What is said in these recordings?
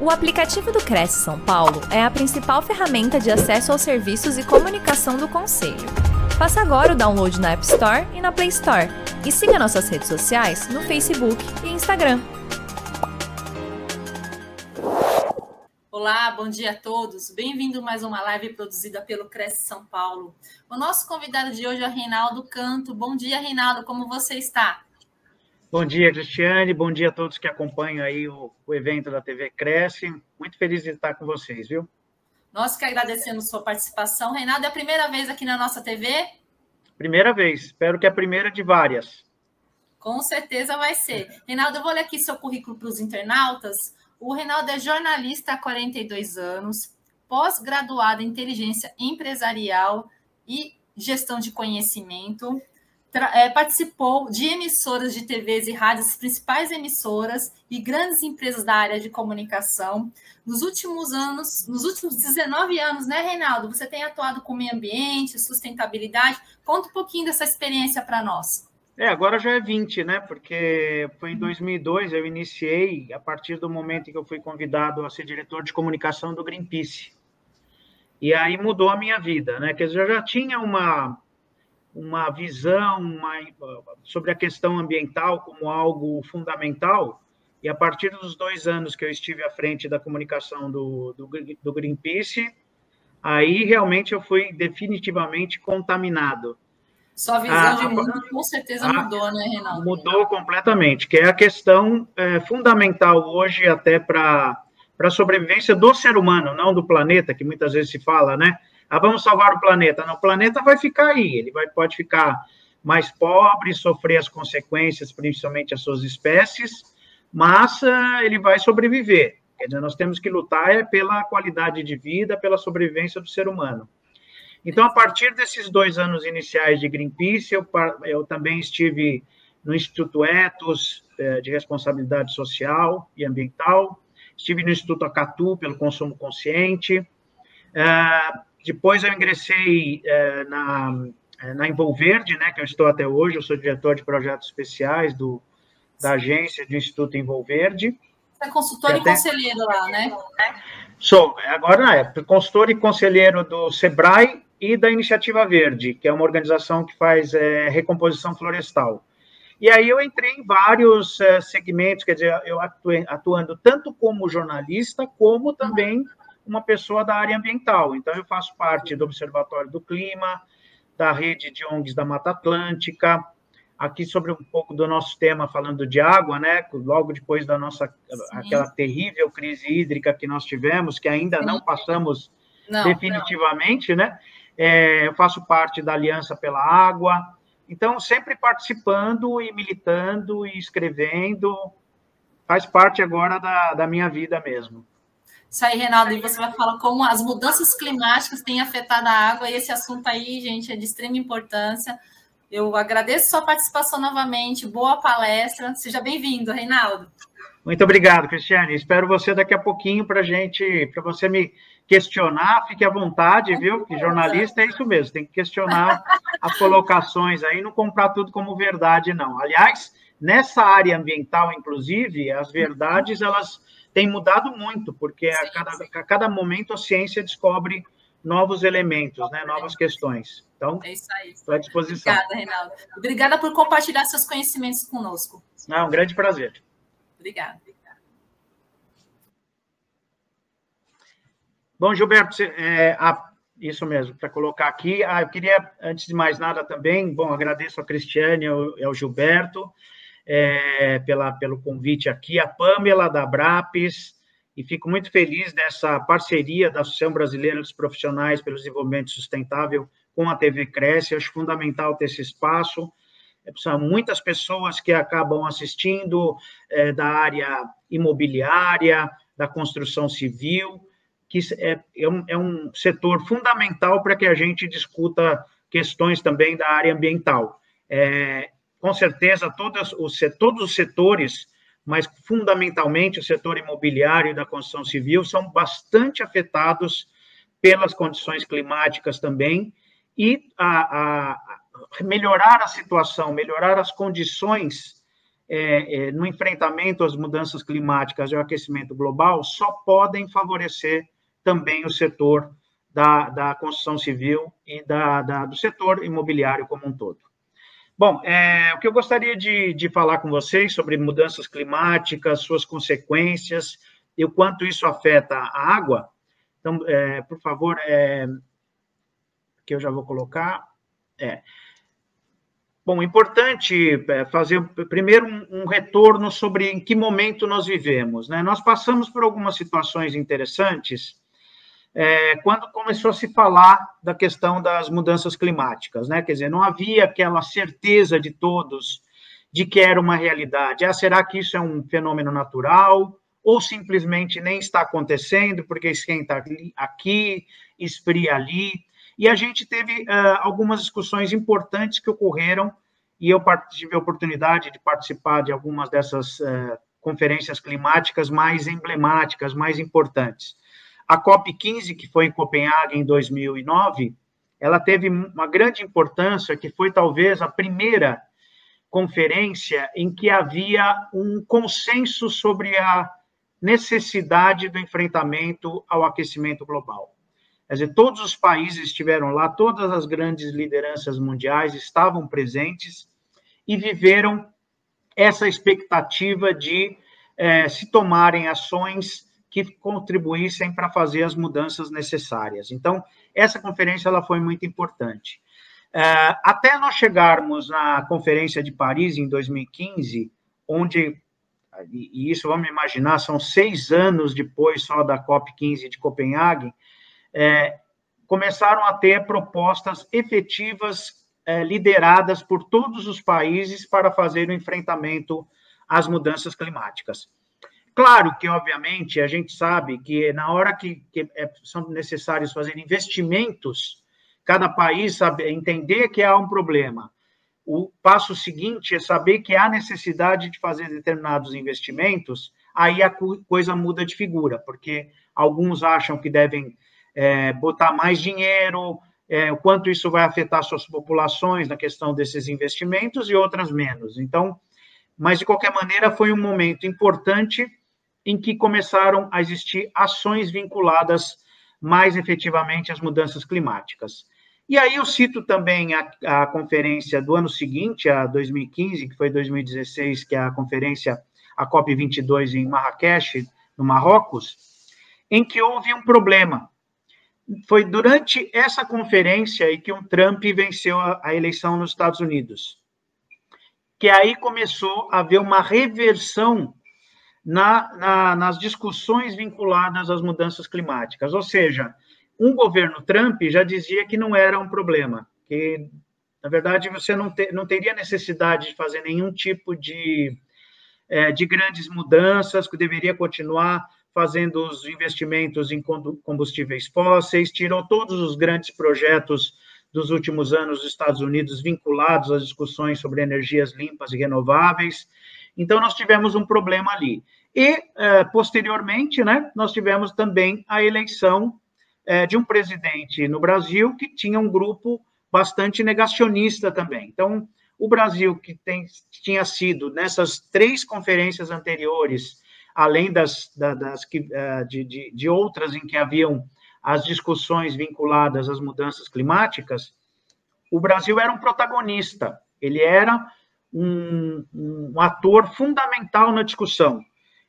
O aplicativo do Cresce São Paulo é a principal ferramenta de acesso aos serviços e comunicação do Conselho. Faça agora o download na App Store e na Play Store. E siga nossas redes sociais no Facebook e Instagram. Olá, bom dia a todos. Bem-vindo a mais uma live produzida pelo Cresce São Paulo. O nosso convidado de hoje é o Reinaldo Canto. Bom dia, Reinaldo, como você está? Bom dia, Cristiane. Bom dia a todos que acompanham aí o, o, evento da TV Cresce. Muito feliz de estar com vocês, viu? Nós que agradecemos sua participação. Reinaldo, é a primeira vez aqui na nossa TV? Primeira vez. Espero que é a primeira de várias. Com certeza vai ser. Reinaldo, eu vou ler aqui seu currículo para os internautas. O Reinaldo é jornalista há 42 anos, pós-graduado em inteligência empresarial e gestão de conhecimento é, participou de emissoras de TVs e rádios, principais emissoras e grandes empresas da área de comunicação. Nos últimos anos, nos últimos 19 anos, né, Reinaldo? Você tem atuado com meio ambiente, sustentabilidade. Conta um pouquinho dessa experiência para nós. É, agora já é 20, né? Porque foi em 2002 eu iniciei, a partir do momento em que eu fui convidado a ser diretor de comunicação do Greenpeace. E aí mudou a minha vida, né? Quer dizer, eu já tinha uma uma visão uma, sobre a questão ambiental como algo fundamental. E a partir dos dois anos que eu estive à frente da comunicação do, do, do Greenpeace, aí realmente eu fui definitivamente contaminado. Sua visão a, de mundo com certeza a, mudou, né, Renato? Mudou completamente, que é a questão é, fundamental hoje até para a sobrevivência do ser humano, não do planeta, que muitas vezes se fala, né? Ah, vamos salvar o planeta. Não, o planeta vai ficar aí, ele vai, pode ficar mais pobre, sofrer as consequências, principalmente as suas espécies, mas uh, ele vai sobreviver. Quer dizer, nós temos que lutar é pela qualidade de vida, pela sobrevivência do ser humano. Então, a partir desses dois anos iniciais de Greenpeace, eu, eu também estive no Instituto Etos, eh, de Responsabilidade Social e Ambiental, estive no Instituto Acatu, pelo Consumo Consciente, uh, depois eu ingressei é, na, é, na Envolverde, né, que eu estou até hoje, eu sou diretor de projetos especiais do, da agência do Instituto Envolverde. Você é consultor e, até... conselheiro lá, né? Sou, agora é, consultor e conselheiro do SEBRAE e da Iniciativa Verde, que é uma organização que faz é, recomposição florestal. E aí eu entrei em vários é, segmentos, quer dizer, eu atuei, atuando tanto como jornalista, como também uma pessoa da área ambiental. Então, eu faço parte do Observatório do Clima, da rede de ONGs da Mata Atlântica, aqui sobre um pouco do nosso tema falando de água, né? Logo depois da nossa Sim. aquela terrível crise hídrica que nós tivemos, que ainda Sim. não passamos não, definitivamente, não. né? É, eu faço parte da Aliança pela Água, então sempre participando e militando e escrevendo, faz parte agora da, da minha vida mesmo. Isso aí, Reinaldo, e você vai falar como as mudanças climáticas têm afetado a água, e esse assunto aí, gente, é de extrema importância. Eu agradeço sua participação novamente, boa palestra, seja bem-vindo, Reinaldo. Muito obrigado, Cristiane. Espero você daqui a pouquinho para gente, para você me questionar, fique à vontade, viu? Que jornalista é isso mesmo, tem que questionar as colocações aí, não comprar tudo como verdade, não. Aliás, nessa área ambiental, inclusive, as verdades elas tem mudado muito, porque sim, a, cada, a cada momento a ciência descobre novos elementos, né, novas questões. Então, é isso aí. estou à disposição. Obrigada, Reinaldo. Obrigada por compartilhar seus conhecimentos conosco. É um grande prazer. Obrigada. Bom, Gilberto, é, ah, isso mesmo, para colocar aqui. Ah, eu queria, antes de mais nada também, bom, agradeço a Cristiane e ao, ao Gilberto é, pela, pelo convite aqui, a Pamela da Brapes, e fico muito feliz dessa parceria da Associação Brasileira dos Profissionais pelo Desenvolvimento Sustentável com a TV Cresce. acho fundamental ter esse espaço. É, são muitas pessoas que acabam assistindo é, da área imobiliária, da construção civil, que é, é, um, é um setor fundamental para que a gente discuta questões também da área ambiental. É, com certeza, todos os, todos os setores, mas fundamentalmente o setor imobiliário e da construção civil, são bastante afetados pelas condições climáticas também, e a, a melhorar a situação, melhorar as condições é, é, no enfrentamento às mudanças climáticas e ao aquecimento global só podem favorecer também o setor da, da construção civil e da, da, do setor imobiliário como um todo. Bom, é, o que eu gostaria de, de falar com vocês sobre mudanças climáticas, suas consequências e o quanto isso afeta a água. Então, é, por favor, é, que eu já vou colocar. É. Bom, importante é, fazer primeiro um, um, retorno sobre em que momento nós vivemos. Né? Nós passamos por algumas situações interessantes é, quando começou a se falar da questão das mudanças climáticas. Né? Quer dizer, não havia aquela certeza de todos de que era uma realidade. Ah, será que isso é um fenômeno natural? Ou simplesmente nem está acontecendo, porque esquenta aqui, esfria ali. E a gente teve uh, algumas discussões importantes que ocorreram, e eu tive a oportunidade de participar de algumas dessas uh, conferências climáticas mais emblemáticas, mais importantes. A COP15, que foi em Copenhague em 2009, ela teve uma grande importância, que foi talvez a primeira conferência em que havia um consenso sobre a necessidade do enfrentamento ao aquecimento global. Quer dizer, todos os países estiveram lá, todas as grandes lideranças mundiais estavam presentes e viveram essa expectativa de é, se tomarem ações que contribuíssem para fazer as mudanças necessárias. Então, essa conferência ela foi muito importante. É, até nós chegarmos na Conferência de Paris, em 2015, onde, e isso vamos imaginar, são seis anos depois só da COP15 de Copenhague, é, começaram a ter propostas efetivas é, lideradas por todos os países para fazer o enfrentamento às mudanças climáticas. Claro que, obviamente, a gente sabe que na hora que, que é, são necessários fazer investimentos, cada país sabe entender que há um problema. O passo seguinte é saber que há necessidade de fazer determinados investimentos, aí a coisa muda de figura, porque alguns acham que devem é, botar mais dinheiro, é, o quanto isso vai afetar suas populações na questão desses investimentos e outras menos. Então, mas de qualquer maneira foi um momento importante em que começaram a existir ações vinculadas mais efetivamente às mudanças climáticas. E aí eu cito também a, a conferência do ano seguinte, a 2015, que foi 2016, que é a conferência, a COP22 em Marrakech, no Marrocos, em que houve um problema foi durante essa conferência aí que o Trump venceu a, a eleição nos Estados Unidos. Que aí começou a haver uma reversão na, na, nas discussões vinculadas às mudanças climáticas. Ou seja, um governo Trump já dizia que não era um problema, que, na verdade, você não, te, não teria necessidade de fazer nenhum tipo de, é, de grandes mudanças, que deveria continuar fazendo os investimentos em combustíveis fósseis, tirou todos os grandes projetos dos últimos anos dos Estados Unidos vinculados às discussões sobre energias limpas e renováveis. Então, nós tivemos um problema ali. E, eh, posteriormente, né, nós tivemos também a eleição eh, de um presidente no Brasil que tinha um grupo bastante negacionista também. Então, o Brasil, que tem, tinha sido, nessas três conferências anteriores, além das, das que, eh, de, de, de outras em que haviam as discussões vinculadas às mudanças climáticas, o Brasil era um protagonista, ele era um, um, ator fundamental na discussão.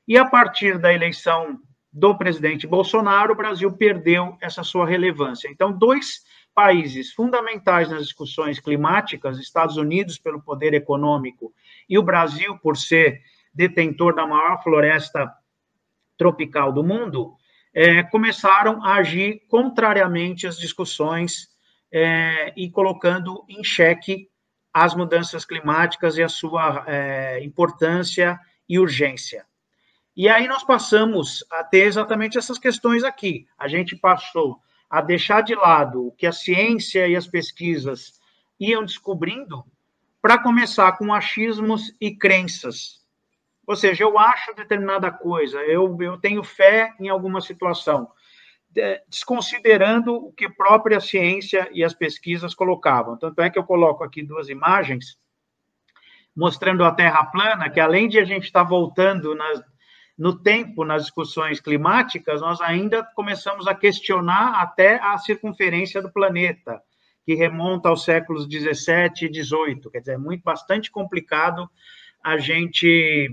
E a partir da eleição do presidente Bolsonaro, o Brasil perdeu essa sua relevância. Então, dois países fundamentais nas discussões climáticas, Estados Unidos pelo poder econômico e o Brasil por ser detentor da maior floresta tropical do mundo, é, começaram a agir contrariamente às discussões é, e colocando em xeque as mudanças climáticas e a sua é, importância e urgência. E aí nós passamos a ter exatamente essas questões aqui. A gente passou a deixar de lado o que a ciência e as pesquisas iam descobrindo para começar com achismos e crenças ou seja, eu acho determinada coisa, eu, eu tenho fé em alguma situação, desconsiderando o que a própria ciência e as pesquisas colocavam. Tanto é que eu coloco aqui duas imagens mostrando a Terra plana, que além de a gente estar voltando nas, no tempo nas discussões climáticas, nós ainda começamos a questionar até a circunferência do planeta, que remonta aos séculos 17 e 18. Quer dizer, é muito bastante complicado a gente,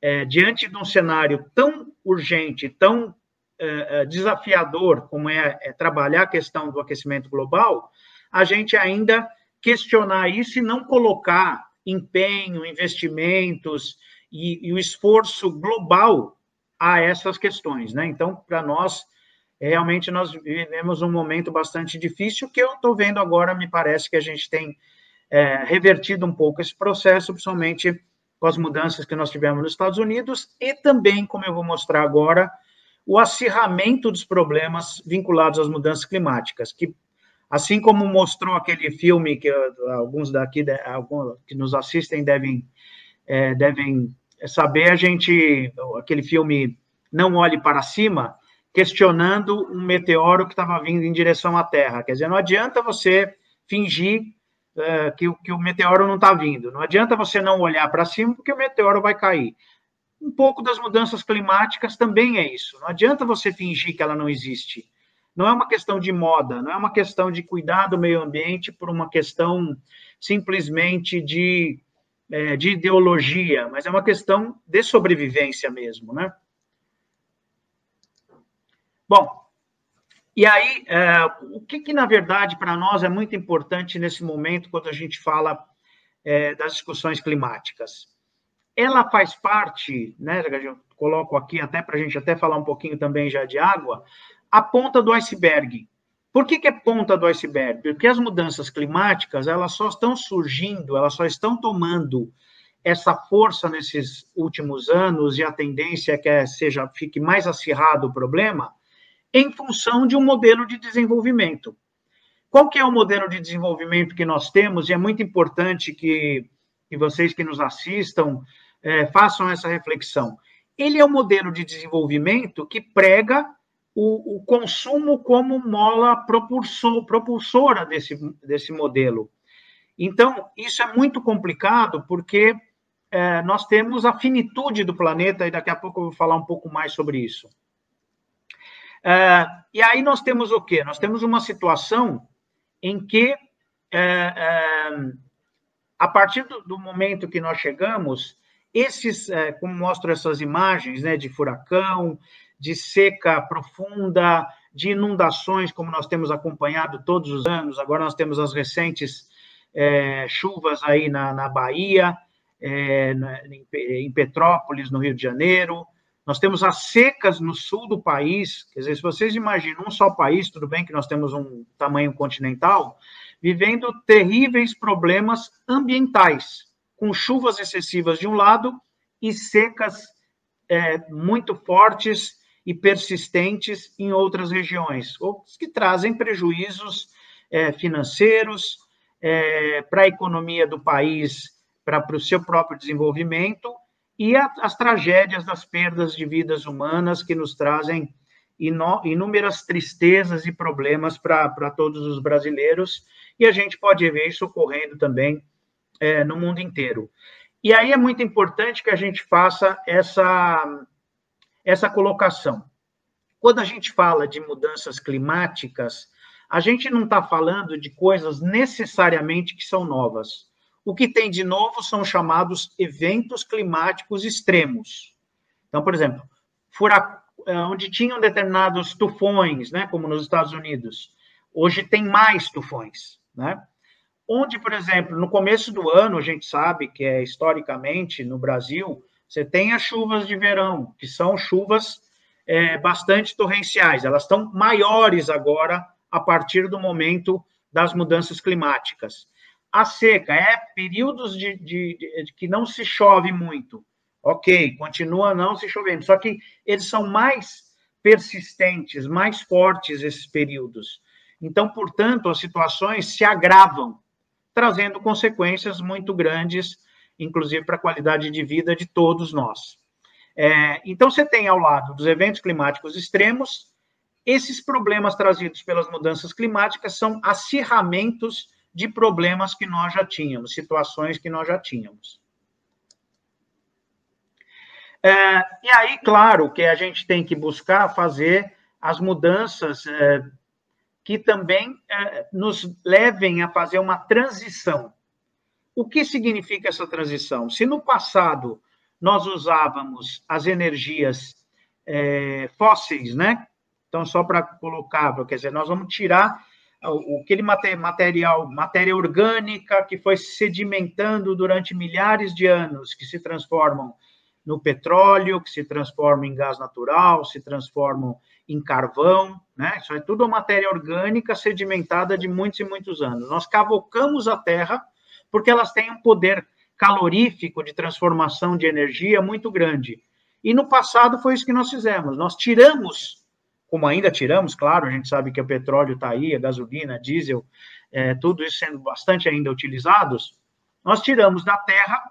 é, diante de um cenário tão urgente, tão é, é desafiador como é, é trabalhar a questão do aquecimento global, a gente ainda questionar isso e não colocar empenho, investimentos e, e o esforço global a essas questões, né? Então, para nós, realmente nós vivemos um momento bastante difícil que eu estou vendo agora, me parece que a gente tem é, revertido um pouco esse processo, principalmente com as mudanças que nós tivemos nos Estados Unidos e também, como eu vou mostrar agora, o acirramento dos problemas vinculados às mudanças climáticas, que Assim como mostrou aquele filme que alguns daqui alguns que nos assistem devem é, devem saber, a gente aquele filme Não olhe para cima, questionando um meteoro que estava vindo em direção à Terra. Quer dizer, não adianta você fingir é, que, que o meteoro não está vindo. Não adianta você não olhar para cima, porque o meteoro vai cair. Um pouco das mudanças climáticas também é isso. Não adianta você fingir que ela não existe não é uma questão de moda, não é uma questão de cuidar do meio ambiente por uma questão simplesmente de, é, de ideologia, mas é uma questão de sobrevivência mesmo, né? Bom, e aí, é, o que, que, na verdade, para nós é muito importante nesse momento, quando a gente fala é, das discussões climáticas? Ela faz parte, né, eu coloco aqui até para a gente até falar um pouquinho também já de água, a ponta do iceberg. Por que, que é ponta do iceberg? Porque as mudanças climáticas elas só estão surgindo, elas só estão tomando essa força nesses últimos anos e a tendência é que é, seja fique mais acirrado o problema em função de um modelo de desenvolvimento. Qual que é o modelo de desenvolvimento que nós temos? E é muito importante que, que vocês que nos assistam é, façam essa reflexão. Ele é um modelo de desenvolvimento que prega o, o consumo como mola propulsor, propulsora desse, desse modelo. Então, isso é muito complicado, porque é, nós temos a finitude do planeta, e daqui a pouco eu vou falar um pouco mais sobre isso. É, e aí nós temos o quê? Nós temos uma situação em que, é, é a partir do, do, momento que nós chegamos, esses, é, como mostram essas imagens né, de furacão, de seca profunda, de inundações, como nós temos acompanhado todos os anos. Agora nós temos as recentes é, chuvas aí na, na Bahia, é, em Petrópolis, no Rio de Janeiro. Nós temos as secas no sul do país. Quer dizer, se vocês imaginam um só país, tudo bem que nós temos um tamanho continental, vivendo terríveis problemas ambientais, com chuvas excessivas de um lado e secas é, muito fortes e persistentes em outras regiões, que trazem prejuízos é, financeiros é, para a economia do país, para o seu próprio desenvolvimento, e a, as tragédias das perdas de vidas humanas que nos trazem inúmeras tristezas e problemas para todos os brasileiros, e a gente pode ver isso ocorrendo também é, no mundo inteiro. E aí é muito importante que a gente faça essa essa colocação. Quando a gente fala de mudanças climáticas, a gente não está falando de coisas necessariamente que são novas. O que tem de novo são chamados eventos climáticos extremos. Então, por exemplo, eh, onde tinham determinados tufões, né, como nos Estados Unidos, hoje tem mais tufões, né? Onde, por exemplo, no começo do ano, a gente sabe que é historicamente no Brasil, você tem as chuvas de verão, que são chuvas é, bastante torrenciais. Elas estão maiores agora a partir do momento das mudanças climáticas. A seca é períodos de, de, de, que não se chove muito. Ok, continua não se chovendo, só que eles são mais persistentes, mais fortes esses períodos. Então, portanto, as situações se agravam, trazendo consequências muito grandes inclusive para a qualidade de vida de todos nós. É, então, você tem ao lado dos eventos climáticos extremos, esses problemas trazidos pelas mudanças climáticas são acirramentos de problemas que nós já tínhamos, situações que nós já tínhamos. É, e aí, claro, que a gente tem que buscar fazer as mudanças é, que também é, nos levem a fazer uma transição. O que significa essa transição? Se no passado nós usávamos as energias é, fósseis, né? Então, só para colocar, quer dizer, nós vamos tirar aquele material, matéria orgânica que foi sedimentando durante milhares de anos, que se transformam no petróleo, que se transformam em gás natural, se transformam em carvão, né? Isso é tudo matéria orgânica sedimentada de muitos e muitos anos. Nós cavocamos a Terra porque elas têm um poder calorífico de transformação de energia muito grande. E no passado foi isso que nós fizemos. Nós tiramos, como ainda tiramos, claro, a gente sabe que o petróleo está aí, a gasolina, a diesel, é, tudo isso sendo bastante ainda utilizados, nós tiramos da Terra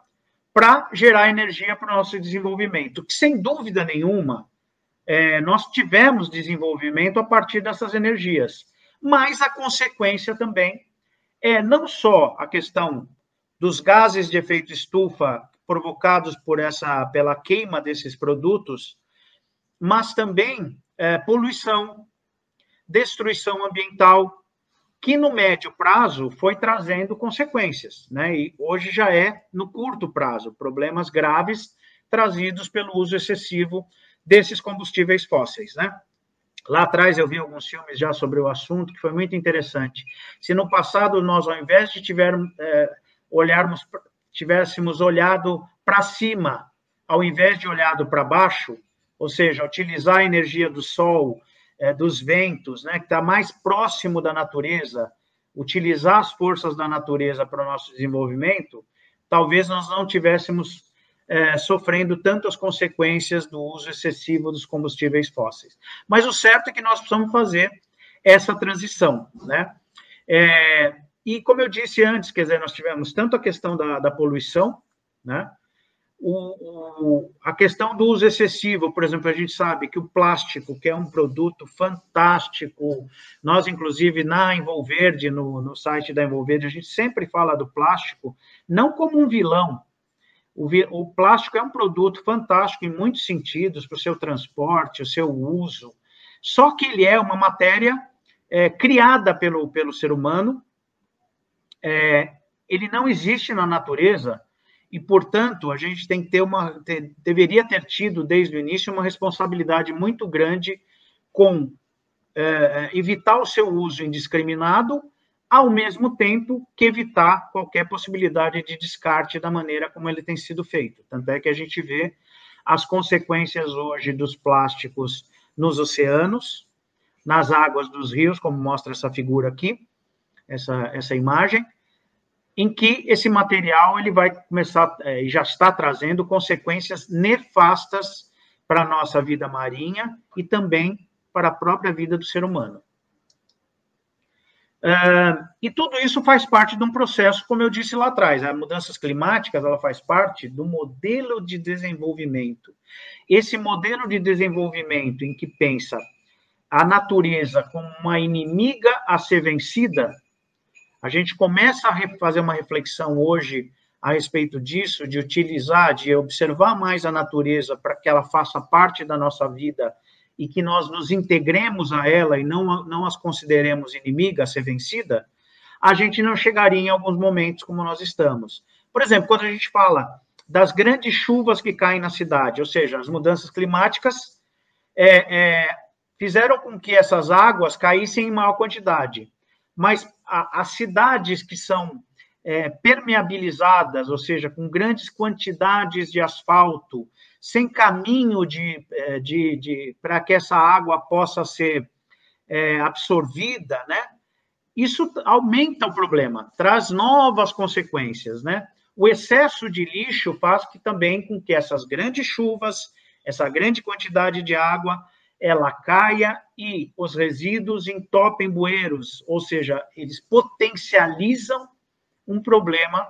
para gerar energia para o nosso desenvolvimento, que sem dúvida nenhuma é, nós tivemos desenvolvimento a partir dessas energias, mas a consequência também é não só a questão dos gases de efeito estufa provocados por essa pela queima desses produtos, mas também é, poluição, destruição ambiental, que no médio prazo foi trazendo consequências, né? E hoje já é no curto prazo, problemas graves trazidos pelo uso excessivo desses combustíveis fósseis, né? Lá atrás eu vi alguns filmes já sobre o assunto que foi muito interessante. Se no passado nós, ao invés de tivermos, é, olharmos, tivéssemos olhado para cima, ao invés de olhado para baixo, ou seja, utilizar a energia do sol, é, dos ventos, né, que está mais próximo da natureza, utilizar as forças da natureza para o nosso desenvolvimento, talvez nós não tivéssemos é, sofrendo tantas consequências do uso excessivo dos combustíveis fósseis. Mas o certo é que nós precisamos fazer essa transição, né? É, e como eu disse antes, quer dizer, nós tivemos tanto a questão da, da poluição, né? o, o, a questão do uso excessivo, por exemplo, a gente sabe que o plástico, que é um produto fantástico, nós, inclusive, na Envolverde, no, no site da Envolverde, a gente sempre fala do plástico, não como um vilão. O, o plástico é um produto fantástico em muitos sentidos, para o seu transporte, o seu uso, só que ele é uma matéria é, criada pelo, pelo ser humano, é, ele não existe na natureza, e, portanto, a gente tem que ter uma, ter, deveria ter tido desde o início uma responsabilidade muito grande com é, é, evitar o seu uso indiscriminado, ao mesmo tempo que evitar qualquer possibilidade de descarte da maneira como ele tem sido feito. Tanto é que a gente vê as consequências hoje dos plásticos nos oceanos, nas águas dos rios, como mostra essa figura aqui, essa, essa imagem, em que esse material ele vai começar é, e já está trazendo consequências nefastas para a nossa vida marinha e também para a própria vida do ser humano. Uh, e tudo isso faz parte de um processo, como eu disse lá atrás, as mudanças climáticas, ela faz parte do modelo de desenvolvimento. Esse modelo de desenvolvimento em que pensa a natureza como uma inimiga a ser vencida, a gente começa a fazer uma reflexão hoje a respeito disso, de utilizar, de observar mais a natureza para que ela faça parte da nossa vida e que nós nos integremos a ela e não, não as consideremos inimiga a ser vencida, a gente não chegaria em alguns momentos como nós estamos. Por exemplo, quando a gente fala das grandes chuvas que caem na cidade, ou seja, as mudanças climáticas é, é, fizeram com que essas águas caíssem em maior quantidade mas a, as cidades que são é, permeabilizadas, ou seja, com grandes quantidades de asfalto, sem caminho de, é, de, de para que essa água possa ser é, absorvida, né? Isso aumenta o problema, traz novas consequências, né? O excesso de lixo faz que também com que essas grandes chuvas, essa grande quantidade de água, ela caia e os resíduos entopem bueiros, ou seja, eles potencializam um problema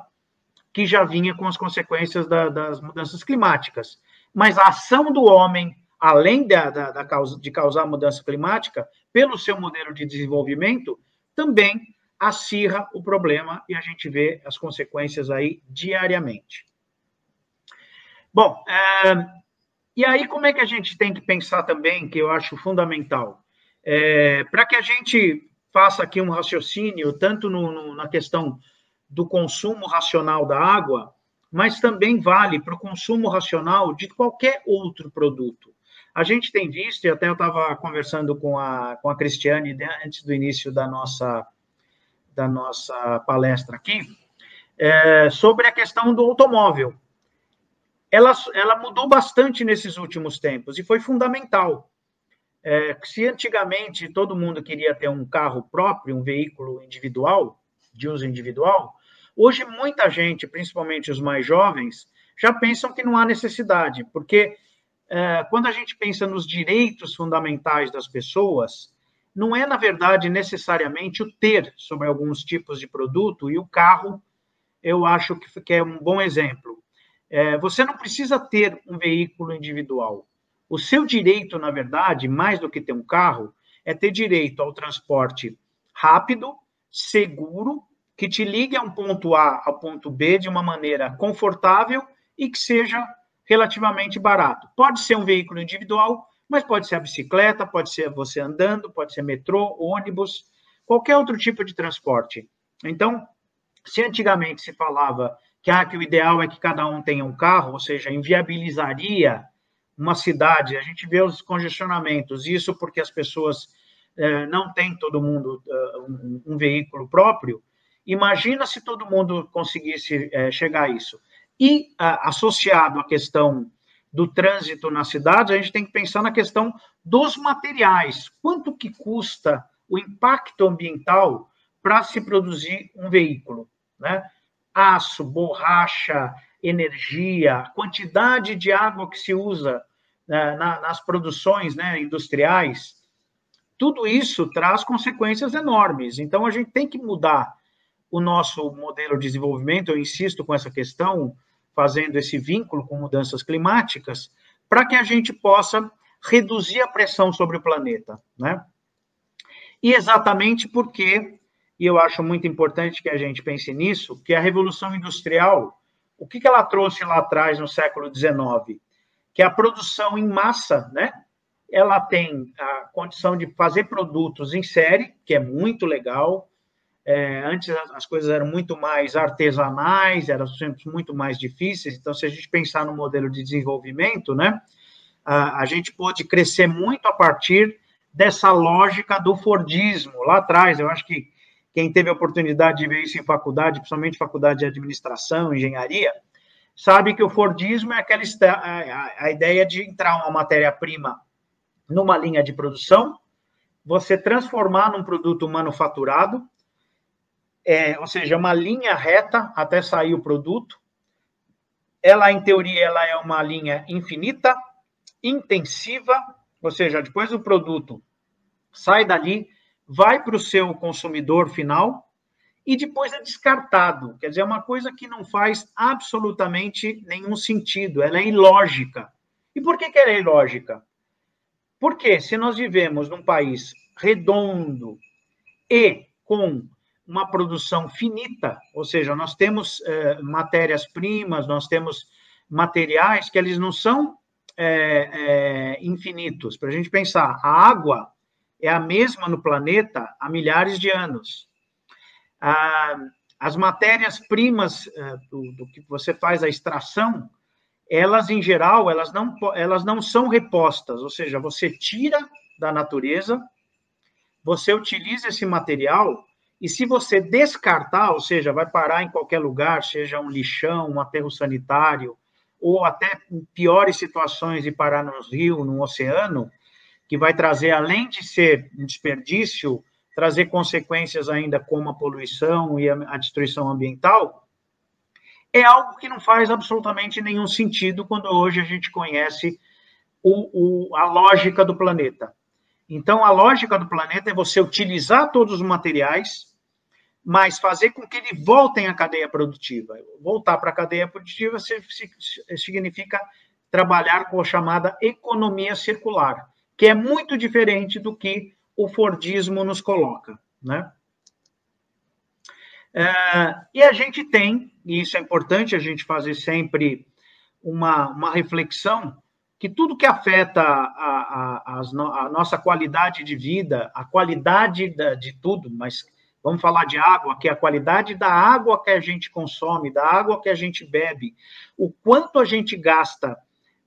que já vinha com as consequências da, das mudanças climáticas. Mas a ação do homem, além da, da, da causa, de causar mudança climática, pelo seu modelo de desenvolvimento, também acirra o problema e a gente vê as consequências aí diariamente. Bom, é, E aí, como é que a gente tem que pensar também, que eu acho fundamental? É, Para que a gente faça aqui um raciocínio, tanto no, no, na questão do consumo racional da água, mas também vale para o consumo racional de qualquer outro produto. A gente tem visto, e até eu estava conversando com a, com a Cristiane antes do início da nossa, da nossa palestra aqui, é, sobre a questão do automóvel. Ela, ela mudou bastante nesses últimos tempos e foi fundamental. É, se antigamente todo mundo queria ter um carro próprio, um veículo individual, de uso individual, hoje muita gente, principalmente os mais jovens, já pensam que não há necessidade, porque é, quando a gente pensa nos direitos fundamentais das pessoas, não é, na verdade, necessariamente o ter sobre alguns tipos de produto, e o carro, eu acho que é um bom exemplo. É, você não precisa ter um veículo individual. O seu direito, na verdade, mais do que ter um carro, é ter direito ao transporte rápido, seguro, que te ligue a um ponto A ao ponto B de uma maneira confortável e que seja relativamente barato. Pode ser um veículo individual, mas pode ser a bicicleta, pode ser você andando, pode ser metrô, ônibus, qualquer outro tipo de transporte. Então, se antigamente se falava que, ah, que o ideal é que cada um tenha um carro, ou seja, inviabilizaria uma cidade, a gente vê os congestionamentos, isso porque as pessoas eh, não têm todo mundo uh, um, um, veículo próprio. Imagina se todo mundo conseguisse eh, chegar a isso. E associado à questão do trânsito na cidade, a gente tem que pensar na questão dos materiais. Quanto que custa o impacto ambiental para se produzir um veículo, né? Aço, borracha, energia, quantidade de água que se usa né, nas produções né, industriais, tudo isso traz consequências enormes. Então, a gente tem que mudar o nosso modelo de desenvolvimento, eu insisto com essa questão, fazendo esse vínculo com mudanças climáticas, para que a gente possa reduzir a pressão sobre o planeta, né? E exatamente porque, e eu acho muito importante que a gente pense nisso, que a Revolução Industrial o que, que ela trouxe lá atrás, no século XIX? Que a produção em massa, né? Ela tem a condição de fazer produtos em série, que é muito legal. É, antes as coisas eram muito mais artesanais, eram sempre muito mais difíceis. Então, se a gente pensar no modelo de desenvolvimento, né, a, a gente pôde crescer muito a partir dessa lógica do Fordismo. Lá atrás, eu acho que quem teve a oportunidade de ver isso em faculdade, principalmente faculdade de administração, engenharia, sabe que o Fordismo é aquela a, a ideia de entrar uma matéria-prima numa linha de produção, você transformar num produto manufaturado, é, ou seja, uma linha reta até sair o produto. Ela, em teoria, ela é uma linha infinita, intensiva, ou seja, depois o produto sai dali, vai para o seu consumidor final e depois é descartado. Quer dizer, é uma coisa que não faz absolutamente nenhum sentido, ela é ilógica. E por que, que ela é ilógica? Porque se nós vivemos num país redondo e com uma produção finita, ou seja, nós temos é, matérias-primas, nós temos materiais que eles não são é, é, infinitos. Para a gente pensar, a água é a mesma no planeta há milhares de anos. Ah, as matérias-primas eh, do, do, que você faz a extração, elas, em geral, elas não, elas não são repostas, ou seja, você tira da natureza, você utiliza esse material, e se você descartar, ou seja, vai parar em qualquer lugar, seja um lixão, um aterro sanitário, ou até piores situações de parar no rio, no oceano, que vai trazer, além de ser um desperdício, trazer consequências ainda como a poluição e a, destruição ambiental, é algo que não faz absolutamente nenhum sentido quando hoje a gente conhece o, o, a lógica do planeta. Então, a lógica do planeta é você utilizar todos os materiais, mas fazer com que eles voltem à cadeia produtiva. Voltar para a cadeia produtiva significa trabalhar com a chamada economia circular que é muito diferente do que o Fordismo nos coloca, né? É, e a gente tem, e isso é importante a gente fazer sempre uma, uma reflexão, que tudo que afeta a, a, a, a nossa qualidade de vida, a qualidade da, de tudo, mas vamos falar de água, que é a qualidade da água que a gente consome, da água que a gente bebe, o quanto a gente gasta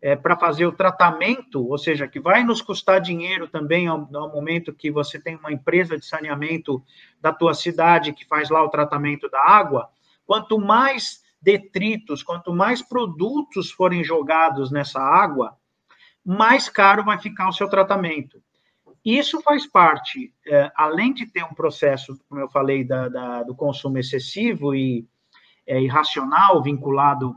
é, para fazer o tratamento, ou seja, que vai nos custar dinheiro também ao, ao, momento que você tem uma empresa de saneamento da tua cidade que faz lá o tratamento da água, quanto mais detritos, quanto mais produtos forem jogados nessa água, mais caro vai ficar o seu tratamento. Isso faz parte, é, além de ter um processo, como eu falei, da, da, do consumo excessivo e é, irracional vinculado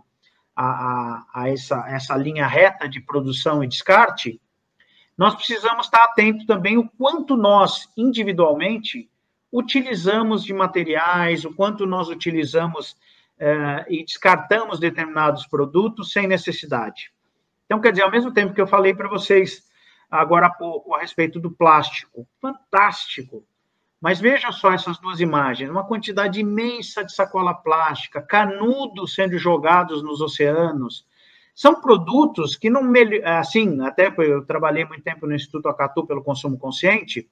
a, a, a essa, essa linha reta de produção e descarte, nós precisamos estar atento também o quanto nós, individualmente, utilizamos de materiais, o quanto nós utilizamos é, e descartamos determinados produtos sem necessidade. Então, quer dizer, ao mesmo tempo que eu falei para vocês agora há pouco a respeito do plástico, fantástico. Mas veja só essas duas imagens: uma quantidade imensa de sacola plástica, canudos sendo jogados nos oceanos. São produtos que não. Assim, até eu trabalhei muito tempo no Instituto Acatu pelo consumo consciente,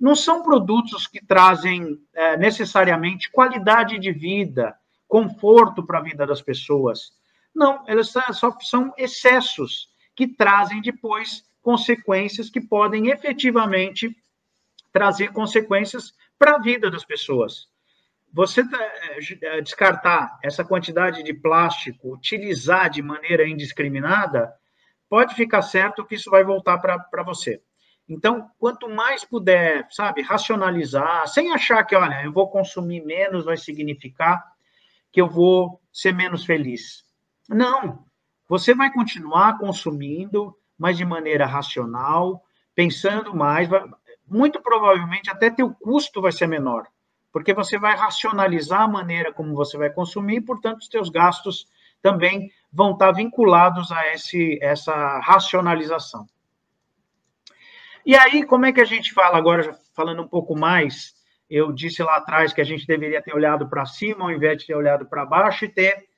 não são produtos que trazem é, necessariamente qualidade de vida, conforto para a vida das pessoas. Não, elas só são excessos que trazem depois consequências que podem efetivamente trazer consequências para a vida das pessoas. Você eh, descartar essa quantidade de plástico, utilizar de maneira indiscriminada, pode ficar certo que isso vai voltar para você. Então, quanto mais puder, sabe, racionalizar, sem achar que, olha, eu vou consumir menos, vai significar que eu vou ser menos feliz. Não. Você vai continuar consumindo, mas de maneira racional, pensando mais. Muito provavelmente até teu custo vai ser menor, porque você vai racionalizar a maneira como você vai consumir, e, portanto, os teus gastos também vão estar vinculados a esse, essa racionalização. E aí, como é que a gente fala agora, falando um pouco mais? Eu disse lá atrás que a gente deveria ter olhado para cima ao invés de ter olhado para baixo e ter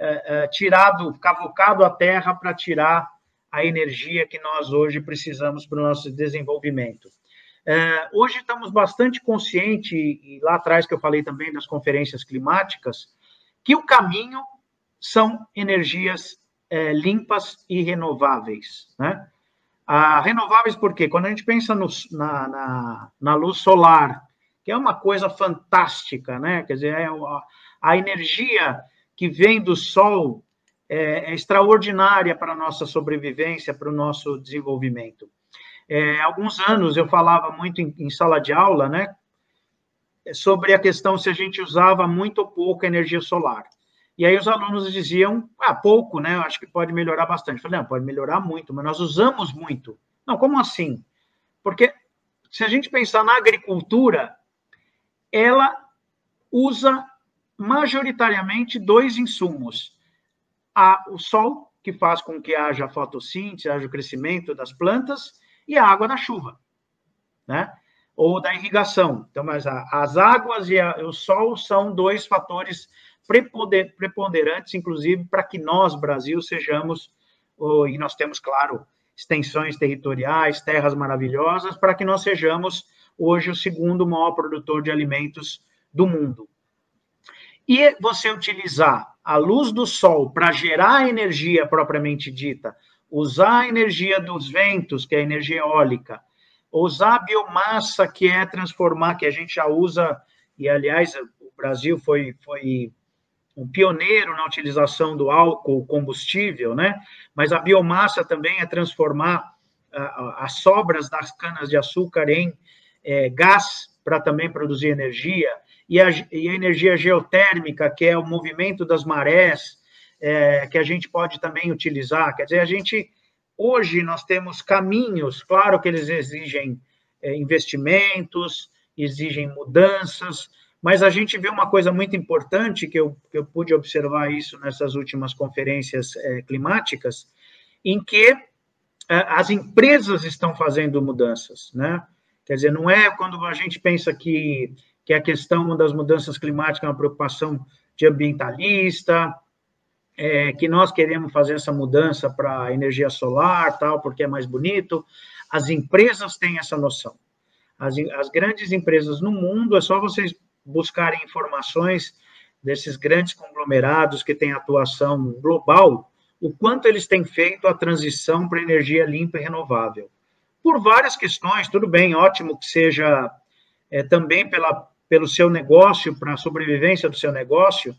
é, é, tirado, cavocado a terra para tirar a energia que nós hoje precisamos para o nosso desenvolvimento. É, hoje estamos bastante conscientes, e lá atrás que eu falei também das conferências climáticas, que o caminho são energias é, limpas e renováveis. Né? Ah, renováveis por quê? Quando a gente pensa no, na, na, na, luz solar, que é uma coisa fantástica, né? quer dizer, é a, a energia que vem do Sol é, é extraordinária para a nossa sobrevivência, para o nosso desenvolvimento. É, alguns anos eu falava muito em, em, sala de aula, né, sobre a questão se a gente usava muito ou pouco energia solar. E aí os alunos diziam, ah, pouco, né, acho que pode melhorar bastante. Eu falei, não, pode melhorar muito, mas nós usamos muito. Não, como assim? Porque se a gente pensar na agricultura, ela usa majoritariamente dois insumos: a, o sol, que faz com que haja fotossíntese, haja o crescimento das plantas, e a água da chuva, né? Ou da irrigação. Então, mas a, as águas e a, o sol são dois fatores preponderantes, inclusive, para que nós, Brasil, sejamos, e nós temos, claro, extensões territoriais, terras maravilhosas, para que nós sejamos hoje o segundo maior produtor de alimentos do mundo. E você utilizar a luz do sol para gerar energia propriamente dita, usar a energia dos ventos, que é a energia eólica, usar a biomassa, que é transformar, que a gente já usa, e aliás, o Brasil foi, foi um pioneiro na utilização do álcool combustível, né? Mas a biomassa também é transformar as sobras das canas de açúcar em é, gás para também produzir energia e a, e a energia geotérmica, que é o movimento das marés, é, que a gente pode também utilizar. Quer dizer, a gente, hoje, nós temos caminhos, claro que eles exigem é, investimentos, exigem mudanças, mas a gente vê uma coisa muito importante, que eu, que eu pude observar isso nessas últimas conferências é, climáticas, em que é, as empresas estão fazendo mudanças, né? Quer dizer, não é quando a gente pensa que que a questão das mudanças climáticas é uma preocupação de ambientalista, é, que nós queremos fazer essa mudança para energia solar, tal, porque é mais bonito. As empresas têm essa noção. As, as grandes empresas no mundo, é só vocês buscarem informações desses grandes conglomerados que têm atuação global, o quanto eles têm feito a transição para energia limpa e renovável. Por várias questões, tudo bem, ótimo que seja é, também pela, pelo seu negócio, para a sobrevivência do seu negócio,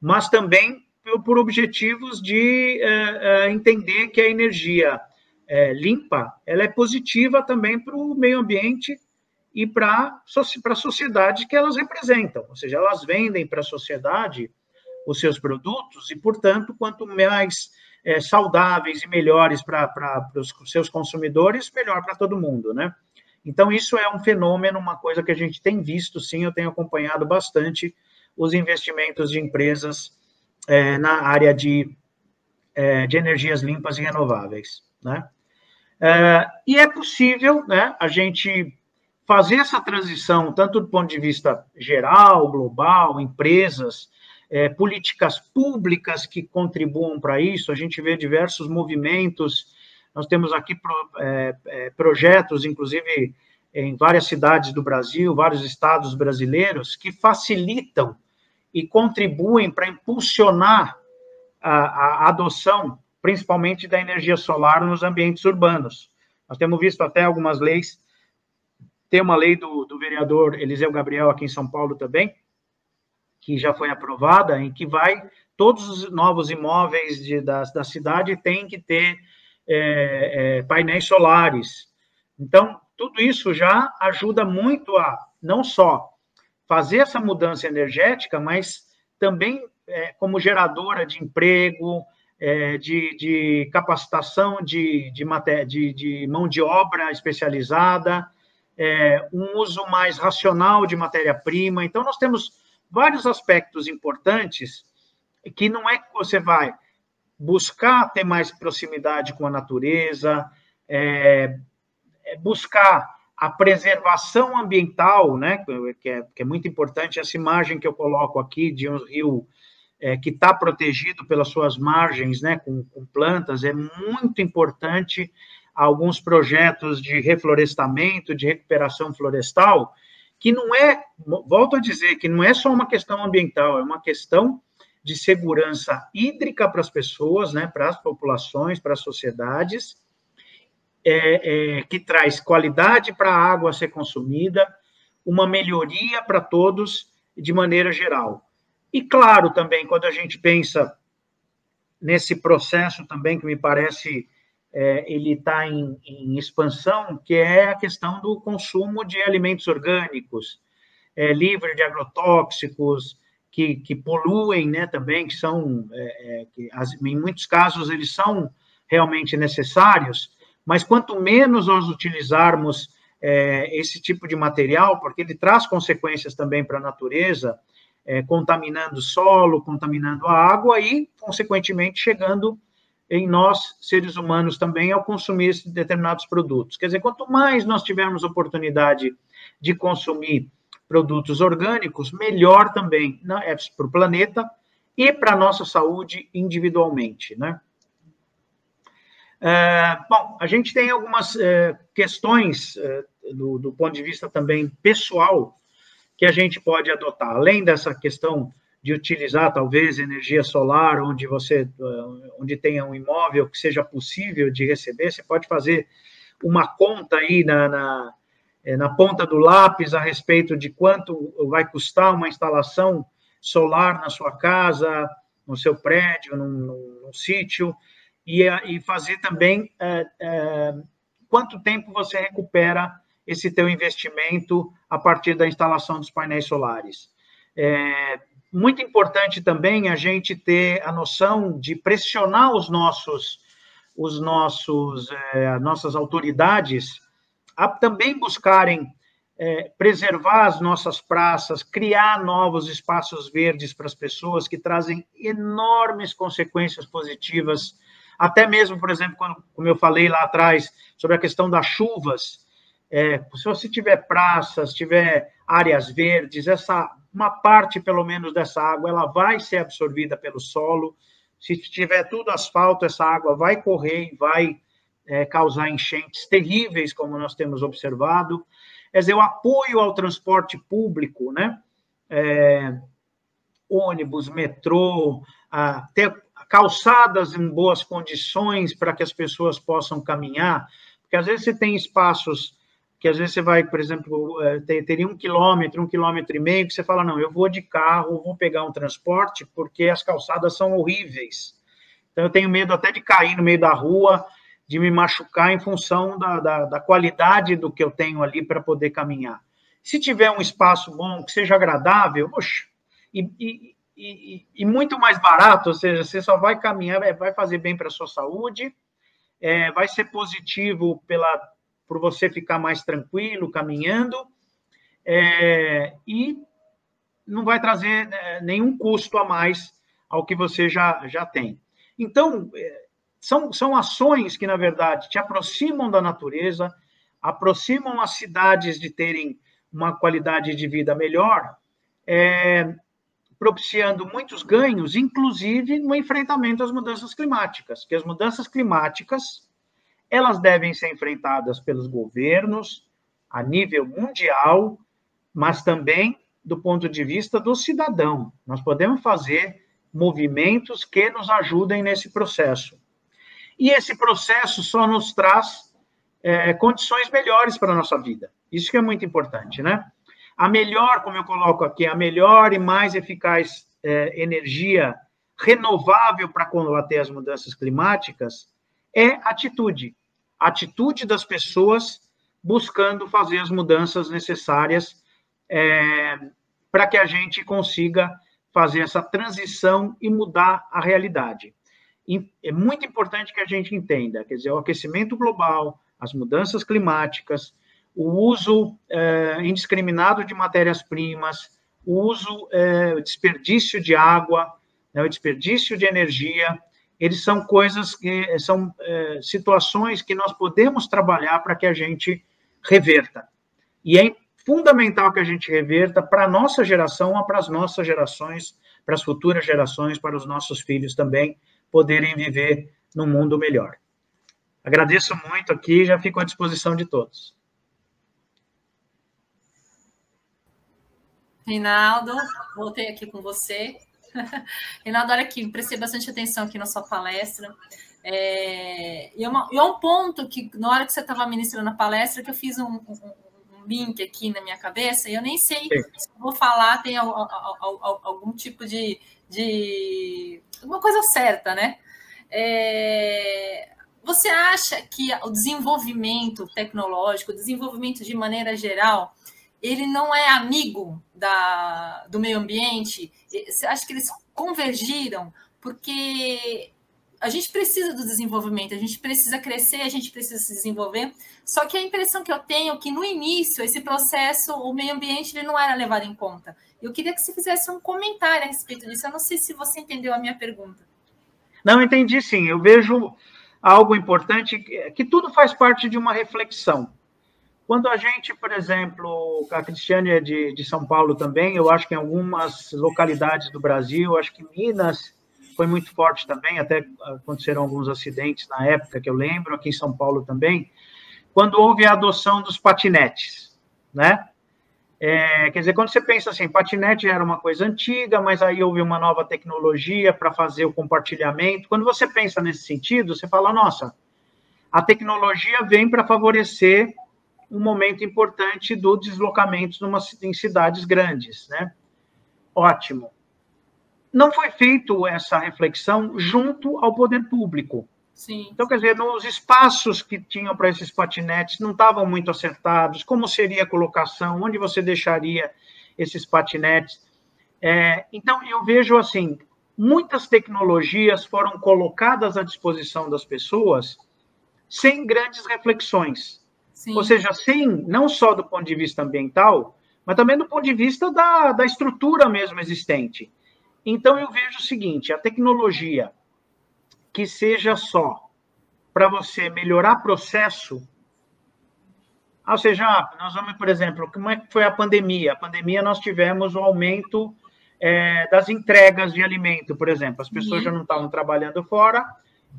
mas também por objetivos de é, entender que a energia é, limpa ela é positiva também para o meio ambiente e para a sociedade que elas representam, ou seja, elas vendem para a sociedade os seus produtos e, portanto, quanto mais é, saudáveis e melhores para os seus consumidores, melhor para todo mundo, né? Então, isso é um fenômeno, uma coisa que a gente tem visto, sim, eu tenho acompanhado bastante os investimentos de empresas é, na área de, é, de energias limpas e renováveis, né? É, e é possível, né, a gente fazer essa transição, tanto do ponto de vista geral, global, empresas, é, políticas públicas que contribuam para isso, a gente vê diversos movimentos, nós temos aqui pro, é, é, projetos, inclusive em várias cidades do Brasil, vários estados brasileiros, que facilitam e contribuem para impulsionar a, a adoção, principalmente da energia solar nos ambientes urbanos. Nós temos visto até algumas leis tem uma lei do, do vereador Eliseu Gabriel aqui em São Paulo também, que já foi aprovada, em que vai todos os novos imóveis de, da, da cidade têm que ter é, é, painéis solares. Então, tudo isso já ajuda muito a não só fazer essa mudança energética, mas também é, como geradora de emprego, é, de, de, capacitação de, de, de, de mão de obra especializada, é, um uso mais racional de matéria-prima. Então, nós temos vários aspectos importantes que não é que você vai buscar ter mais proximidade com a natureza, é, é buscar a preservação ambiental, né, que é, que é, muito importante, essa imagem que eu coloco aqui de um rio é, que está protegido pelas suas margens, né, com, com plantas, é muito importante. Alguns projetos de reflorestamento, de recuperação florestal, que não é, volto a dizer, que não é só uma questão ambiental, é uma questão de segurança hídrica para as pessoas, né, para as populações, para as sociedades, é, é, que traz qualidade para a água ser consumida, uma melhoria para todos de maneira geral. E claro, também, quando a gente pensa nesse processo também que me parece é, ele está em, em, expansão, que é a questão do consumo de alimentos orgânicos, é, livre de agrotóxicos, que, que poluem, né, também, que são, é, é, que as, em muitos casos, eles são realmente necessários, mas quanto menos nós utilizarmos é, esse tipo de material, porque ele traz consequências também para a natureza, é, contaminando o solo, contaminando a água e, consequentemente, chegando em nós, seres humanos, também ao consumir determinados produtos. Quer dizer, quanto mais nós tivermos oportunidade de consumir produtos orgânicos, melhor também né, é para o planeta e para a nossa saúde individualmente, né? É, bom, a gente tem algumas é, questões é, do, do ponto de vista também pessoal que a gente pode adotar, além dessa questão de utilizar talvez energia solar onde você eh, onde tenha um imóvel que seja possível de receber, você pode fazer uma conta aí na, na, eh, na ponta do lápis a respeito de quanto vai custar uma instalação solar na sua casa, no seu prédio, num, num, num sítio, e, e fazer também é, é, quanto tempo você recupera esse teu investimento a partir da instalação dos painéis solares. É, muito importante também a gente ter a noção de pressionar os nossos, os nossos, é, nossas autoridades a também buscarem é, preservar as nossas praças, criar novos espaços verdes para as pessoas que trazem enormes consequências positivas, até mesmo, por exemplo, quando, como eu falei lá atrás sobre a questão das chuvas, é, se você tiver praças, tiver áreas verdes, essa uma parte, pelo menos, dessa água ela vai ser absorvida pelo solo. Se tiver tudo asfalto, essa água vai correr e vai é, causar enchentes terríveis, como nós temos observado. Quer dizer, o apoio ao transporte público, né? É, ônibus, metrô, a, ter calçadas em boas condições para que as pessoas possam caminhar, porque às vezes você tem espaços que às vezes você vai, por exemplo, é, teria um quilômetro, um quilômetro e meio, que você fala, não, eu vou de carro, vou pegar um transporte, porque as calçadas são horríveis. Então, eu tenho medo até de cair no meio da rua, de me machucar em função da, da, da qualidade do que eu tenho ali para poder caminhar. Se tiver um espaço bom, que seja agradável, poxa, e, e, e, e, muito mais barato, ou seja, você só vai caminhar, é, vai fazer bem para a sua saúde, é, vai ser positivo pela, por você ficar mais tranquilo caminhando, é, e não vai trazer é, nenhum custo a mais ao que você já, já tem. Então, é, são, são ações que, na verdade, te aproximam da natureza, aproximam as cidades de terem uma qualidade de vida melhor, é, propiciando muitos ganhos, inclusive no enfrentamento às mudanças climáticas, que as mudanças climáticas elas devem ser enfrentadas pelos governos a nível mundial, mas também do ponto de vista do cidadão. Nós podemos fazer movimentos que nos ajudem nesse processo. E esse processo só nos traz é, condições melhores para a nossa vida. Isso que é muito importante, né? A melhor, como eu coloco aqui, a melhor e mais eficaz é, energia renovável para combater as mudanças climáticas é atitude atitude das pessoas buscando fazer as mudanças necessárias é, para que a gente consiga fazer essa transição e mudar a realidade. É muito importante que a gente entenda, quer dizer, o aquecimento global, as mudanças climáticas, o uso é, indiscriminado de matérias-primas, o uso, é, desperdício de água, né, o desperdício de energia, eles são coisas que são é, situações que nós podemos trabalhar para que a gente reverta. E é fundamental que a gente reverta para a nossa geração, para as nossas gerações, para as futuras gerações, para os nossos filhos também poderem viver num mundo melhor. Agradeço muito aqui, já fico à disposição de todos. Reinaldo, voltei aqui com você. Reinaldo, olha aqui, prestei bastante atenção aqui na sua palestra. É, e, é é um ponto que, na hora que você estava ministrando a palestra, que eu fiz um, link aqui na minha cabeça, e eu nem sei Sim. se vou falar, tem algum tipo de, de. alguma coisa certa, né? É, você acha que o desenvolvimento tecnológico, o desenvolvimento de maneira geral, ele não é amigo da, do meio ambiente? Você acha que eles convergiram? Porque a gente precisa do desenvolvimento, a gente precisa crescer, a gente precisa se desenvolver. Só que a impressão que eu tenho é que no início, esse processo, o meio ambiente ele não era levado em conta. Eu queria que você fizesse um comentário a respeito disso. Eu não sei se você entendeu a minha pergunta. Não, entendi sim. Eu vejo algo importante, que tudo faz parte de uma reflexão. Quando a gente, por exemplo, a Cristiane é de, de São Paulo também, eu acho que em algumas localidades do Brasil, acho que Minas foi muito forte também, até aconteceram alguns acidentes na época que eu lembro, aqui em São Paulo também, quando houve a adoção dos patinetes, né? É, quer dizer, quando você pensa assim, patinete era uma coisa antiga, mas aí houve uma nova tecnologia para fazer o compartilhamento. Quando você pensa nesse sentido, você fala, nossa, a tecnologia vem para favorecer um momento importante do deslocamento numa, em cidades grandes, né? Ótimo. Não foi feito essa reflexão junto ao poder público. Sim. Então, quer dizer, os espaços que tinham para esses patinetes não estavam muito acertados. Como seria a colocação? Onde você deixaria esses patinetes? É, então, eu vejo assim, muitas tecnologias foram colocadas à disposição das pessoas sem grandes reflexões. Sim. Ou seja, sem, não só do ponto de vista ambiental, mas também do ponto de vista da, da estrutura mesmo existente. Então, eu vejo o seguinte: a tecnologia que seja só para você melhorar processo. Ou seja, nós vamos, por exemplo, como é que foi a pandemia? A pandemia nós tivemos um aumento é, das entregas de alimento, por exemplo. As pessoas uhum. já não estavam trabalhando fora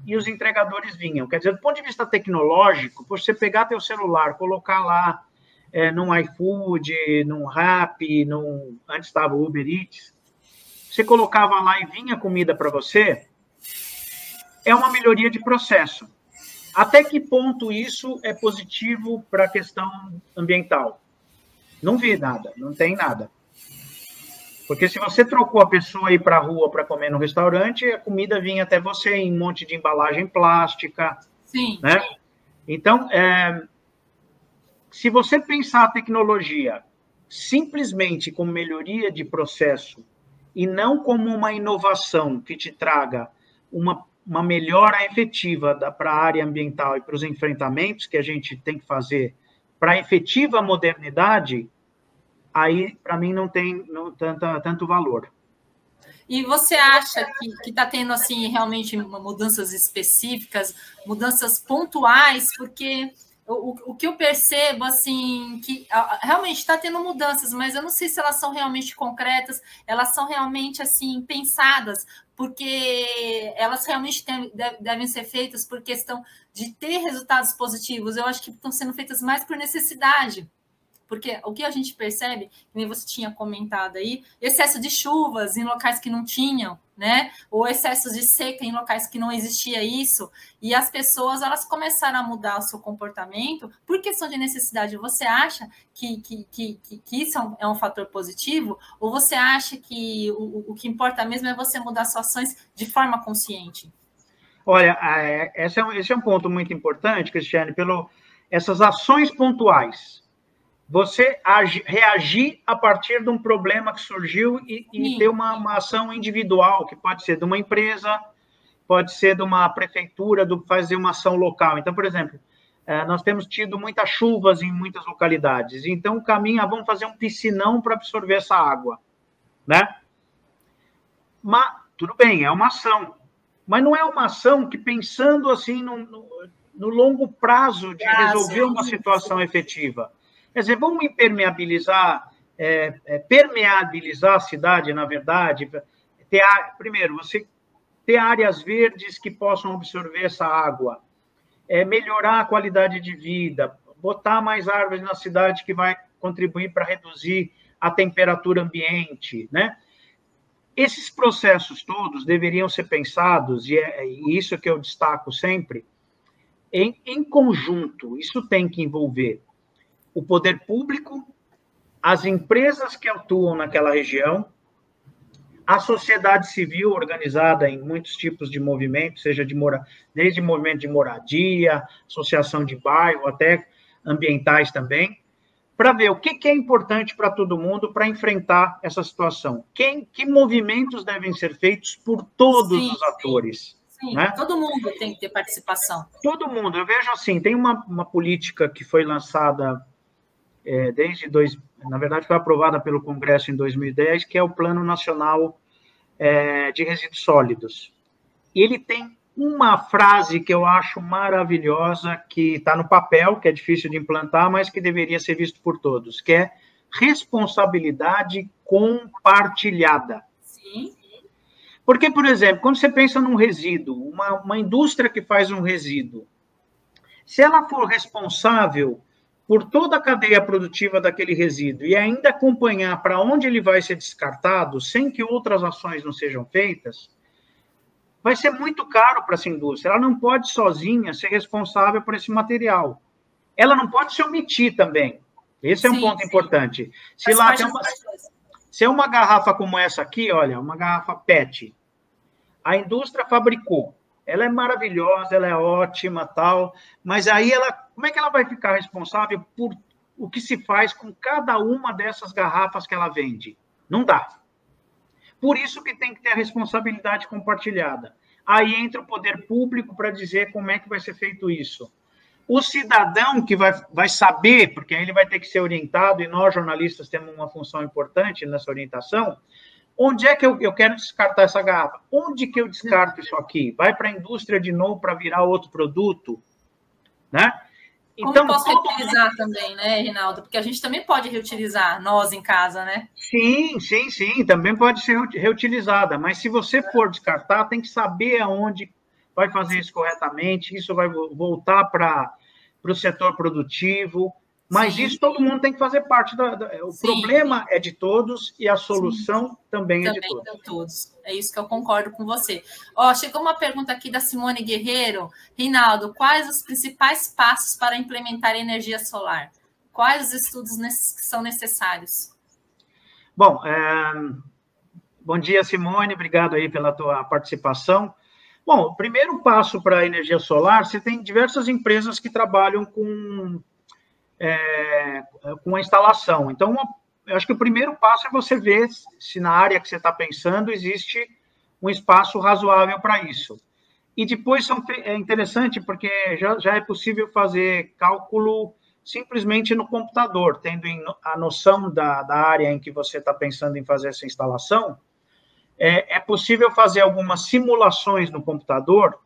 e os entregadores vinham. Quer dizer, do ponto de vista tecnológico, você pegar teu celular, colocar lá é, num iFood, num Rap, num, antes estava o Uber Eats, você colocava lá e vinha comida para você, é uma melhoria de processo. Até que ponto isso é positivo para a questão ambiental? Não vi nada, não tem nada. Porque se você trocou a pessoa ir para a rua para comer no restaurante, a comida vinha até você em um monte de embalagem plástica. Sim. Né? Então, é, se você pensar a tecnologia simplesmente como melhoria de processo e não como uma inovação que te traga uma, uma melhora efetiva para a área ambiental e para os enfrentamentos que a gente tem que fazer para a efetiva modernidade, aí para mim não tem não, tanto, tanto valor. E você acha que está tendo assim realmente mudanças específicas, mudanças pontuais, porque o, o que eu percebo, assim, que realmente está tendo mudanças, mas eu não sei se elas são realmente concretas, elas são realmente, assim, pensadas, porque elas realmente tem, devem ser feitas por questão de ter resultados positivos. Eu acho que estão sendo feitas mais por necessidade. Porque o que a gente percebe, como você tinha comentado aí, excesso de chuvas em locais que não tinham, né? Ou excesso de seca em locais que não existia isso, e as pessoas elas começaram a mudar o seu comportamento por questão de necessidade. Você acha que, que, que, que isso é um, é um, fator positivo? Ou você acha que o, o que importa mesmo é você mudar suas ações de forma consciente? Olha, esse é um, esse é um ponto muito importante, Cristiane, pelo essas ações pontuais você agi, reagir a partir de um problema que surgiu e, e ter uma, uma, ação individual, que pode ser de uma empresa, pode ser de uma prefeitura, do fazer uma ação local. Então, por exemplo, é, nós temos tido muitas chuvas em muitas localidades. Então, o caminho é vamos fazer um piscinão para absorver essa água, né? Mas, tudo bem, é uma ação. Mas não é uma ação que, pensando assim no, no, no longo prazo de resolver uma situação efetiva. Quer dizer, vamos impermeabilizar, é, é, permeabilizar a cidade, na verdade. Ter, primeiro, você ter áreas verdes que possam absorver essa água, é, melhorar a qualidade de vida, botar mais árvores na cidade que vai contribuir para reduzir a temperatura ambiente, né? Esses processos todos deveriam ser pensados, e é, é isso que eu destaco sempre, em, em conjunto. Isso tem que envolver o poder público, as empresas que atuam naquela região, a sociedade civil organizada em muitos tipos de movimentos, seja de mora, desde movimento de moradia, associação de bairro, até ambientais também, para ver o que, que é importante para todo mundo para enfrentar essa situação. Quem, que movimentos devem ser feitos por todos sim, os atores. Sim, né? todo mundo tem que ter participação. Todo mundo. Eu vejo assim, tem uma, uma política que foi lançada é, desde dois, na verdade foi aprovada pelo Congresso em 2010, que é o Plano Nacional é, de Resíduos Sólidos. Ele tem uma frase que eu acho maravilhosa, que está no papel, que é difícil de implantar, mas que deveria ser visto por todos, que é responsabilidade compartilhada. Sim. Porque, por exemplo, quando você pensa num resíduo, uma, uma indústria que faz um resíduo, se ela for responsável por toda a cadeia produtiva daquele resíduo e ainda acompanhar para onde ele vai ser descartado, sem que outras ações não sejam feitas, vai ser muito caro para essa indústria. Ela não pode sozinha ser responsável por esse material. Ela não pode se omitir também. Esse é um sim, ponto sim. importante. Se lá tem uma, se é uma garrafa como essa aqui, olha, uma garrafa PET, a indústria fabricou, ela é maravilhosa, ela é ótima, tal, mas aí ela, como é que ela vai ficar responsável por o que se faz com cada uma dessas garrafas que ela vende? Não dá. Por isso que tem que ter a responsabilidade compartilhada. Aí entra o poder público para dizer como é que vai ser feito isso. O cidadão que vai, vai saber, porque ele vai ter que ser orientado, e nós, jornalistas, temos uma função importante nessa orientação, Onde é que eu, eu quero descartar essa garrafa? Onde que eu descarto isso aqui? Vai para a indústria de novo para virar outro produto? Né? Como então, posso reutilizar também, né, Rinaldo? Porque a gente também pode reutilizar nós em casa, né? Sim, sim, sim, também pode ser reutilizada. Mas se você for descartar, tem que saber aonde vai fazer isso corretamente. Isso vai voltar para o setor produtivo. Mas Sim. isso todo mundo tem que fazer parte da. da o Sim. problema é de todos e a solução também, também, é de todos. todos. É isso que eu concordo com você. Ó, chegou uma pergunta aqui da Simone Guerreiro. Rinaldo, quais os principais passos para implementar energia solar? Quais os estudos que são necessários? Bom, é... bom dia, Simone. Obrigado aí pela tua participação. Bom, o primeiro passo para a energia solar, você tem diversas empresas que trabalham com é, com a instalação. Então, eu acho que o primeiro passo é você ver se na área que você está pensando existe um espaço razoável para isso. E depois é interessante porque já, já é possível fazer cálculo simplesmente no computador, tendo a noção da, da área em que você está pensando em fazer essa instalação, é, é, possível fazer algumas simulações no computador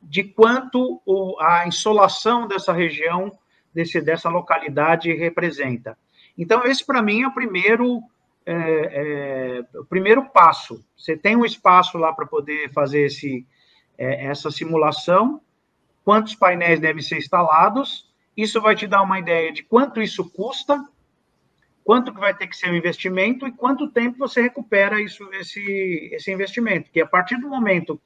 de quanto o, a insolação dessa região desse, dessa localidade representa. Então, esse para mim é o primeiro, é, é, o primeiro passo. Você tem um espaço lá para poder fazer esse, é, essa simulação, quantos painéis devem ser instalados, isso vai te dar uma ideia de quanto isso custa, quanto que vai ter que ser o investimento e quanto tempo você recupera isso, esse, esse investimento. Que a partir do momento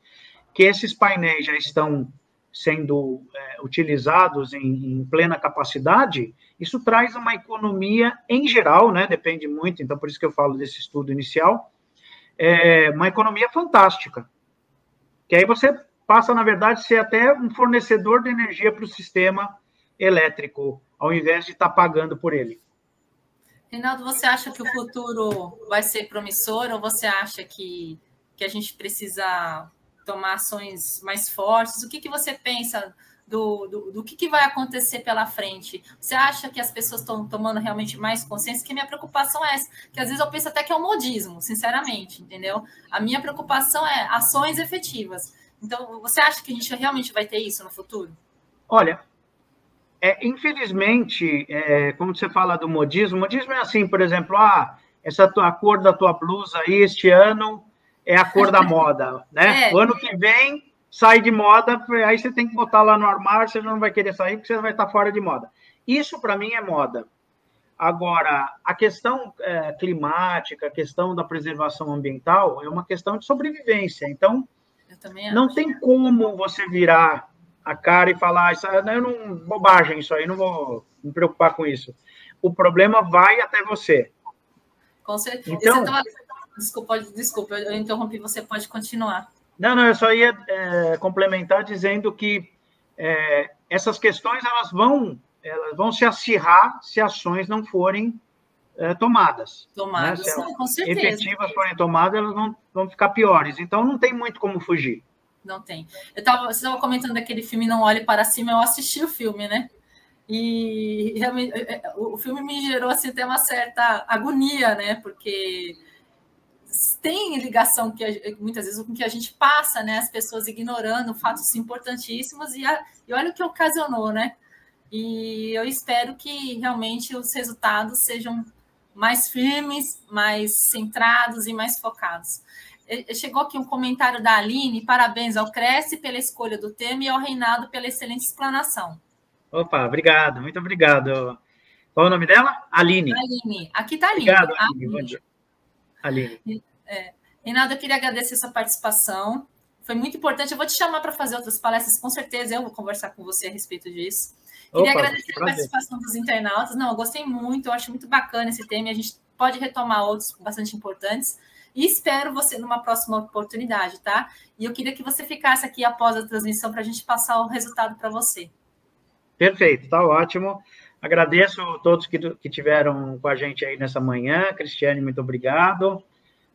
que esses painéis já estão sendo é, utilizados em, em, plena capacidade, isso traz uma economia em geral, né? Depende muito, então por isso que eu falo desse estudo inicial, é uma economia fantástica. Que aí você passa, na verdade, a ser até um fornecedor de energia para o sistema elétrico, ao invés de estar tá pagando por ele. Reinaldo, você acha que o futuro vai ser promissor ou você acha que, que a gente precisa tomar ações mais fortes? O que, que você pensa do, do, do que, que, vai acontecer pela frente? Você acha que as pessoas estão tomando realmente mais consciência? Que minha preocupação é essa, que às vezes eu penso até que é um modismo, sinceramente, entendeu? A minha preocupação é ações efetivas. Então, você acha que a gente realmente vai ter isso no futuro? Olha, é, infelizmente, é, como você fala do modismo, modismo é assim, por exemplo, ah, essa tua, a cor da tua blusa aí este ano é a cor da moda, né? É. O ano que vem sai de moda, aí você tem que botar lá no armário, você não vai querer sair porque você vai estar fora de moda. Isso para mim é moda. Agora, a questão é, climática, a questão da preservação ambiental é uma questão de sobrevivência. Então, não tem como você virar a cara e falar, isso eu não bobagem isso aí, não vou me preocupar com isso. O problema vai até você. Com certeza. Então, Desculpa, desculpa, eu interrompi, você pode continuar. Não, não, eu só ia é, complementar dizendo que é, essas questões elas vão, elas vão se acirrar se ações não forem é, tomadas. Né? Tomadas, né? com certeza. efetivas forem tomadas, elas vão, vão ficar piores. Então, não tem muito como fugir. Não tem. Eu tava, você estava comentando daquele filme Não Olhe Para Cima, eu assisti o filme, né? E realmente, é, é, o filme me gerou assim, até uma certa agonia, né? Porque tem ligação que muitas vezes com que a gente passa, né? As pessoas ignorando fatos importantíssimos e, a, e olha o que ocasionou, né? E eu espero que realmente os resultados sejam mais firmes, mais centrados e mais focados. Chegou aqui um comentário da Aline, parabéns ao Cresce pela escolha do tema e ao Reinaldo pela excelente explanação. Opa, obrigado, muito obrigado. Qual é o nome dela? Aline. Aline, aqui está Aline. Obrigado, Aline. Bom dia. Aline. É. Reinaldo, eu queria agradecer sua participação. Foi muito importante. Eu vou te chamar para fazer outras palestras, com certeza. Eu vou conversar com você a respeito disso. Queria Opa, agradecer a participação dos internautas. Não, eu gostei muito, eu acho muito bacana esse tema e a gente pode retomar outros bastante importantes. E espero você numa próxima oportunidade, tá? E eu queria que você ficasse aqui após a transmissão para a gente passar o resultado para você. Perfeito, tá ótimo. Agradeço a todos que, que tiveram com a gente aí nessa manhã. Cristiane, muito obrigado.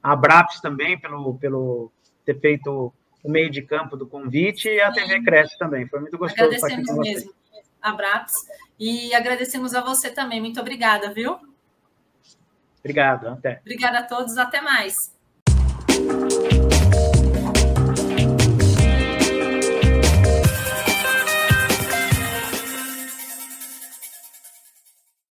A Braps também, pelo, pelo ter feito o meio de campo do convite, e a TV Cresce também. Foi muito gostoso estar aqui com mesmo. A Braps. E agradecemos a você também. Muito obrigada, viu? Obrigado, até. Obrigada a todos, até mais.